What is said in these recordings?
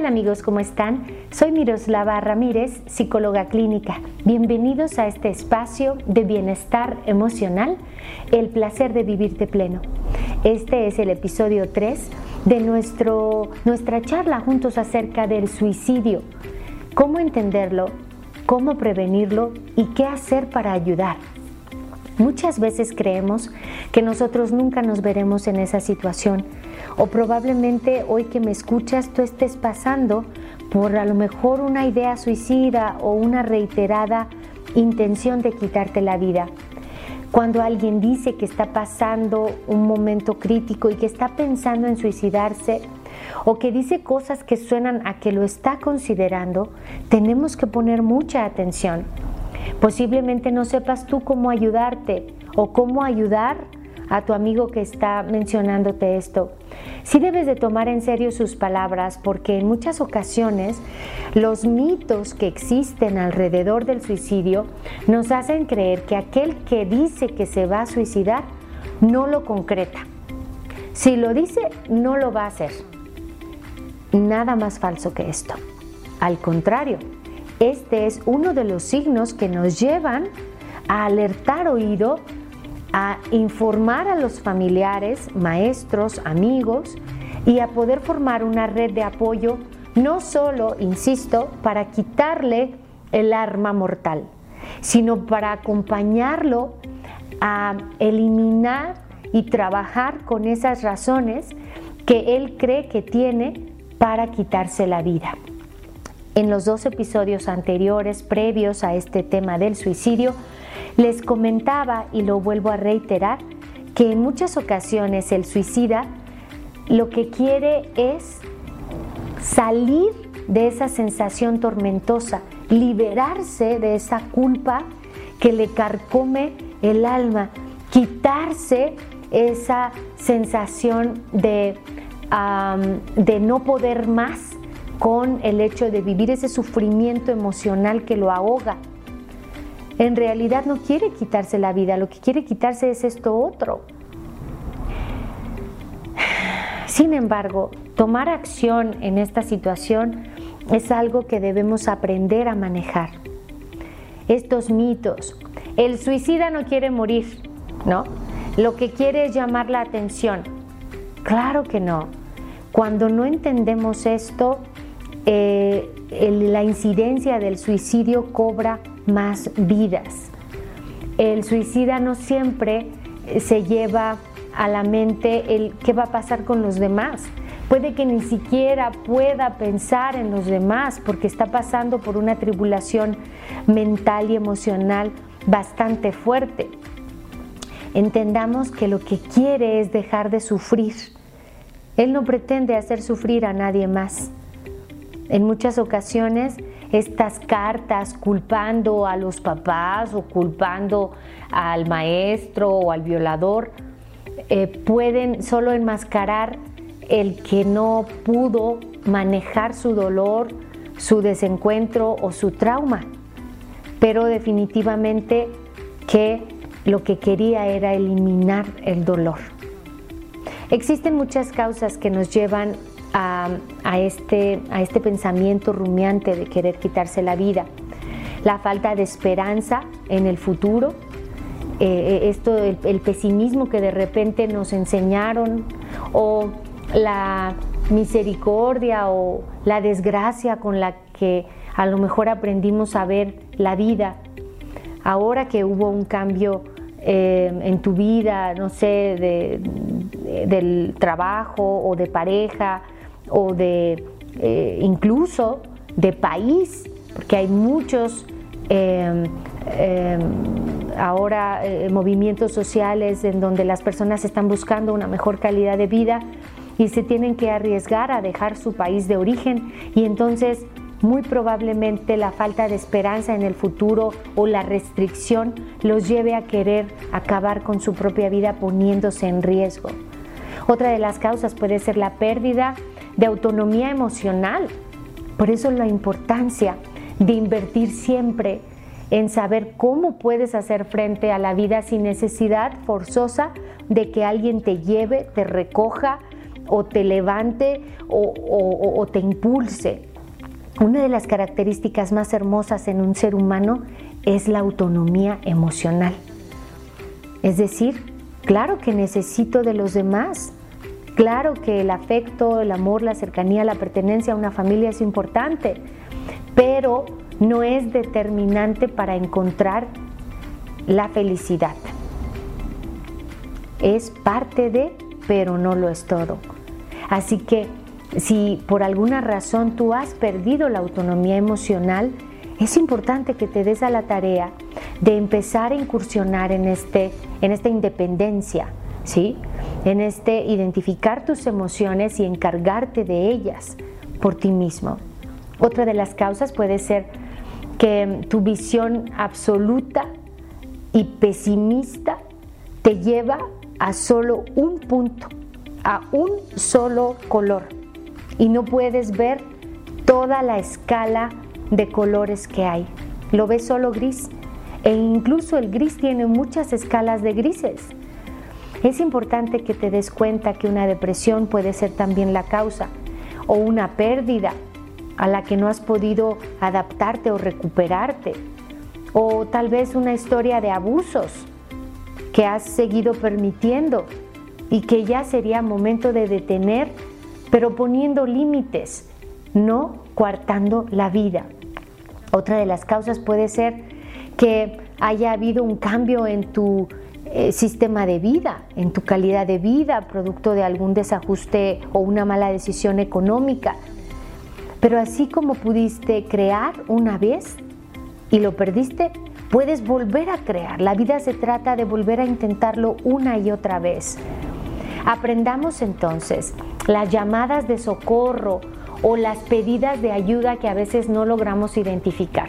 Tal amigos? ¿Cómo están? Soy Miroslava Ramírez, psicóloga clínica. Bienvenidos a este espacio de bienestar emocional, el placer de vivirte pleno. Este es el episodio 3 de nuestro, nuestra charla juntos acerca del suicidio, cómo entenderlo, cómo prevenirlo y qué hacer para ayudar. Muchas veces creemos que nosotros nunca nos veremos en esa situación o probablemente hoy que me escuchas tú estés pasando por a lo mejor una idea suicida o una reiterada intención de quitarte la vida. Cuando alguien dice que está pasando un momento crítico y que está pensando en suicidarse o que dice cosas que suenan a que lo está considerando, tenemos que poner mucha atención. Posiblemente no sepas tú cómo ayudarte o cómo ayudar a tu amigo que está mencionándote esto. Sí debes de tomar en serio sus palabras porque en muchas ocasiones los mitos que existen alrededor del suicidio nos hacen creer que aquel que dice que se va a suicidar no lo concreta. Si lo dice, no lo va a hacer. Nada más falso que esto. Al contrario, este es uno de los signos que nos llevan a alertar oído a informar a los familiares, maestros, amigos y a poder formar una red de apoyo, no solo, insisto, para quitarle el arma mortal, sino para acompañarlo a eliminar y trabajar con esas razones que él cree que tiene para quitarse la vida. En los dos episodios anteriores, previos a este tema del suicidio, les comentaba, y lo vuelvo a reiterar, que en muchas ocasiones el suicida lo que quiere es salir de esa sensación tormentosa, liberarse de esa culpa que le carcome el alma, quitarse esa sensación de, de no poder más con el hecho de vivir ese sufrimiento emocional que lo ahoga en realidad no quiere quitarse la vida, lo que quiere quitarse es esto otro. Sin embargo, tomar acción en esta situación es algo que debemos aprender a manejar. Estos mitos, el suicida no quiere morir, ¿no? Lo que quiere es llamar la atención. Claro que no. Cuando no entendemos esto, eh, la incidencia del suicidio cobra más vidas. El suicida no siempre eh, se lleva a la mente el qué va a pasar con los demás. Puede que ni siquiera pueda pensar en los demás porque está pasando por una tribulación mental y emocional bastante fuerte. Entendamos que lo que quiere es dejar de sufrir. Él no pretende hacer sufrir a nadie más. En muchas ocasiones estas cartas culpando a los papás o culpando al maestro o al violador eh, pueden solo enmascarar el que no pudo manejar su dolor, su desencuentro o su trauma, pero definitivamente que lo que quería era eliminar el dolor. Existen muchas causas que nos llevan a, este, a este pensamiento rumiante de querer quitarse la vida. La falta de esperanza en el futuro, eh, eh, esto, el, pesimismo que de repente nos enseñaron, o la misericordia o la desgracia con la que a lo mejor aprendimos a ver la vida. Ahora que hubo un cambio eh, en tu vida, no sé, del trabajo o de pareja, o de eh, incluso de país, porque hay muchos em, em, ahora eh, movimientos sociales en donde las personas están buscando una mejor calidad de vida y se tienen que arriesgar a dejar su país de origen y entonces muy probablemente la falta de esperanza en el futuro o la restricción los lleve a querer acabar con su propia vida poniéndose en riesgo. Otra de las causas puede ser la pérdida de autonomía emocional. Por eso la importancia de invertir siempre en saber cómo puedes hacer frente a la vida sin necesidad forzosa de que alguien te lleve, te recoja o te levante o, te impulse. Una de las características más hermosas en un ser humano es la autonomía emocional. Es decir, claro que necesito de los demás, claro que el afecto, el amor, la cercanía, la pertenencia a una familia es importante, pero no es determinante para encontrar la felicidad. Es parte de, pero no lo es todo. Así que si por alguna razón tú has perdido la autonomía emocional, es importante que te des a la tarea de empezar a incursionar en, este, en esta independencia, ¿sí? En este identificar tus emociones y encargarte de ellas por ti mismo. Otra de las causas puede ser que tu visión absoluta y pesimista te lleva a solo un punto, a un solo color y no puedes ver toda la escala de colores que hay. Lo ves solo gris e incluso el gris tiene muchas escalas de grises. Es importante que te des cuenta que una depresión puede ser también la causa o una pérdida a la que no has podido adaptarte o recuperarte, o tal vez una historia de abusos que has seguido permitiendo y que ya sería momento de detener, pero poniendo límites, no coartando la vida. Otra de las causas puede ser que haya habido un cambio en tu eh, sistema de vida, en tu calidad de vida, producto de algún desajuste o una mala decisión económica pero así como pudiste crear una vez y lo perdiste, puedes volver a crear. La vida se trata de volver a intentarlo una y otra vez. Aprendamos entonces las llamadas de socorro o las pedidas de ayuda que a veces no logramos identificar.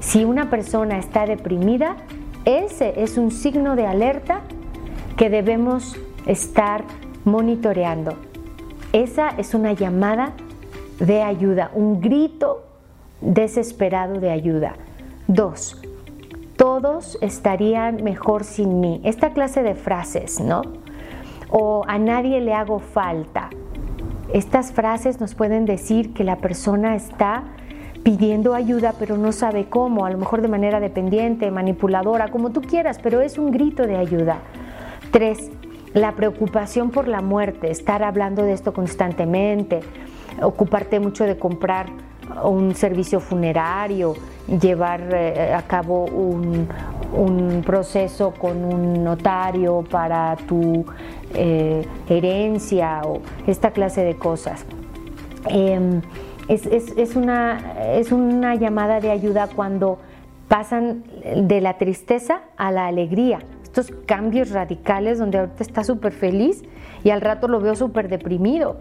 Si una persona está deprimida, ese es un signo de alerta que debemos estar monitoreando. Esa es una llamada de ayuda, un grito desesperado de ayuda. Dos, todos estarían mejor sin mí. Esta clase de frases, ¿no? O a nadie le hago falta. Estas frases nos pueden decir que la persona está pidiendo ayuda pero no sabe cómo, a lo mejor de manera dependiente, manipuladora, como tú quieras, pero es un grito de ayuda. Tres, la preocupación por la muerte, estar hablando de esto constantemente, ocuparte mucho de comprar un servicio funerario, llevar eh, a cabo un, proceso con un notario para tu eh, herencia o esta clase de cosas. Em, es, una, es una llamada de ayuda cuando pasan de la tristeza a la alegría. Estos cambios radicales donde ahorita está súper feliz y al rato lo veo súper deprimido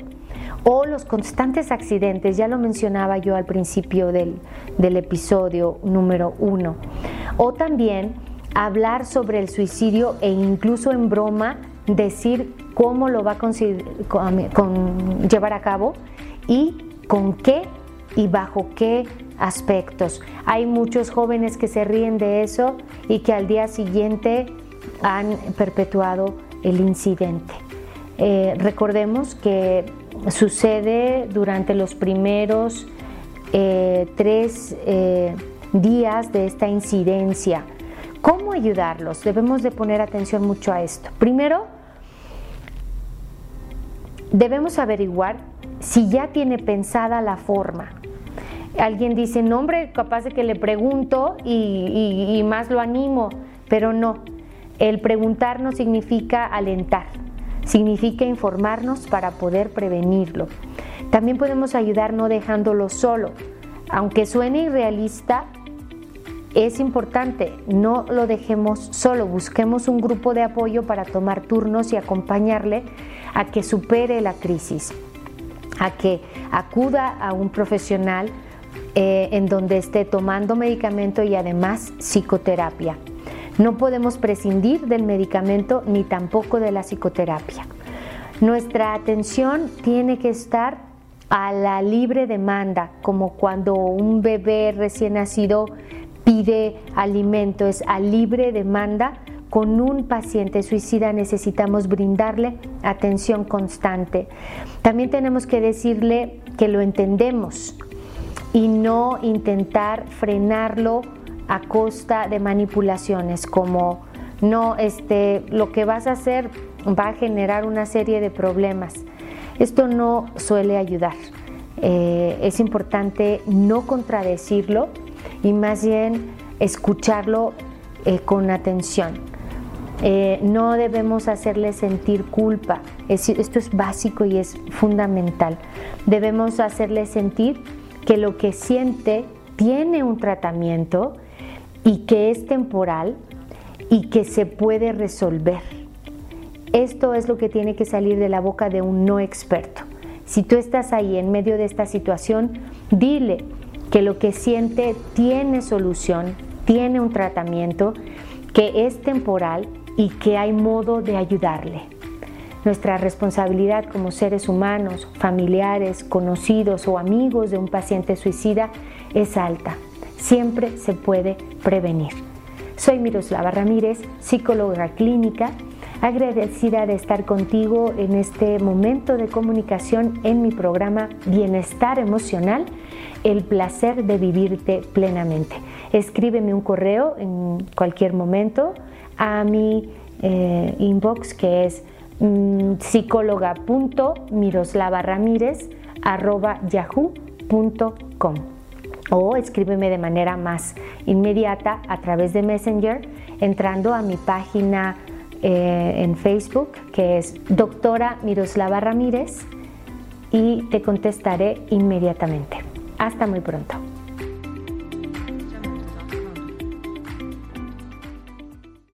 o los constantes accidentes, ya lo mencionaba yo al principio del, episodio número uno, o también hablar sobre el suicidio e incluso en broma decir cómo lo va a llevar a cabo y con qué y bajo qué aspectos. Hay muchos jóvenes que se ríen de eso y que al día siguiente han perpetuado el incidente. Eh, recordemos que sucede durante los primeros eh, tres eh, días de esta incidencia. ¿Cómo ayudarlos? Debemos de poner atención mucho a esto. Primero, debemos averiguar si ya tiene pensada la forma. Alguien dice, no hombre, capaz de que le pregunto y más lo animo, pero no. El preguntar no significa alentar significa informarnos para poder prevenirlo. También podemos ayudar no dejándolo solo. Aunque suene irrealista, es importante, no lo dejemos solo, busquemos un grupo de apoyo para tomar turnos y acompañarle a que supere la crisis, a que acuda a un profesional eh, en donde esté tomando medicamento y además psicoterapia. No podemos prescindir del medicamento ni tampoco de la psicoterapia. Nuestra atención tiene que estar a la libre demanda, como cuando un bebé recién nacido pide alimento, es a libre demanda. Con un paciente suicida necesitamos brindarle atención constante. También tenemos que decirle que lo entendemos y no intentar frenarlo a costa de manipulaciones como no este lo que vas a hacer va a generar una serie de problemas. Esto no suele ayudar. Eh, es importante no contradecirlo y más bien escucharlo eh, con atención. Eh, no debemos hacerle sentir culpa. esto es básico y es fundamental. Debemos hacerle sentir que lo que siente tiene un tratamiento y que es temporal y que se puede resolver. Esto es lo que tiene que salir de la boca de un no experto. Si tú estás ahí en medio de esta situación, dile que lo que siente tiene solución, tiene un tratamiento, que es temporal y que hay modo de ayudarle. Nuestra responsabilidad como seres humanos, familiares, conocidos o amigos de un paciente suicida es alta. Siempre se puede prevenir. Soy Miroslava Ramírez, psicóloga clínica agradecida de estar contigo en este momento de comunicación en mi programa Bienestar Emocional, el placer de vivirte plenamente. Escríbeme un correo en cualquier momento a mi eh, inbox que es mm, yahoo.com o escríbeme de manera más inmediata a través de Messenger entrando a mi página eh, en Facebook, que es doctora Miroslava Ramírez, y te contestaré inmediatamente. Hasta muy pronto.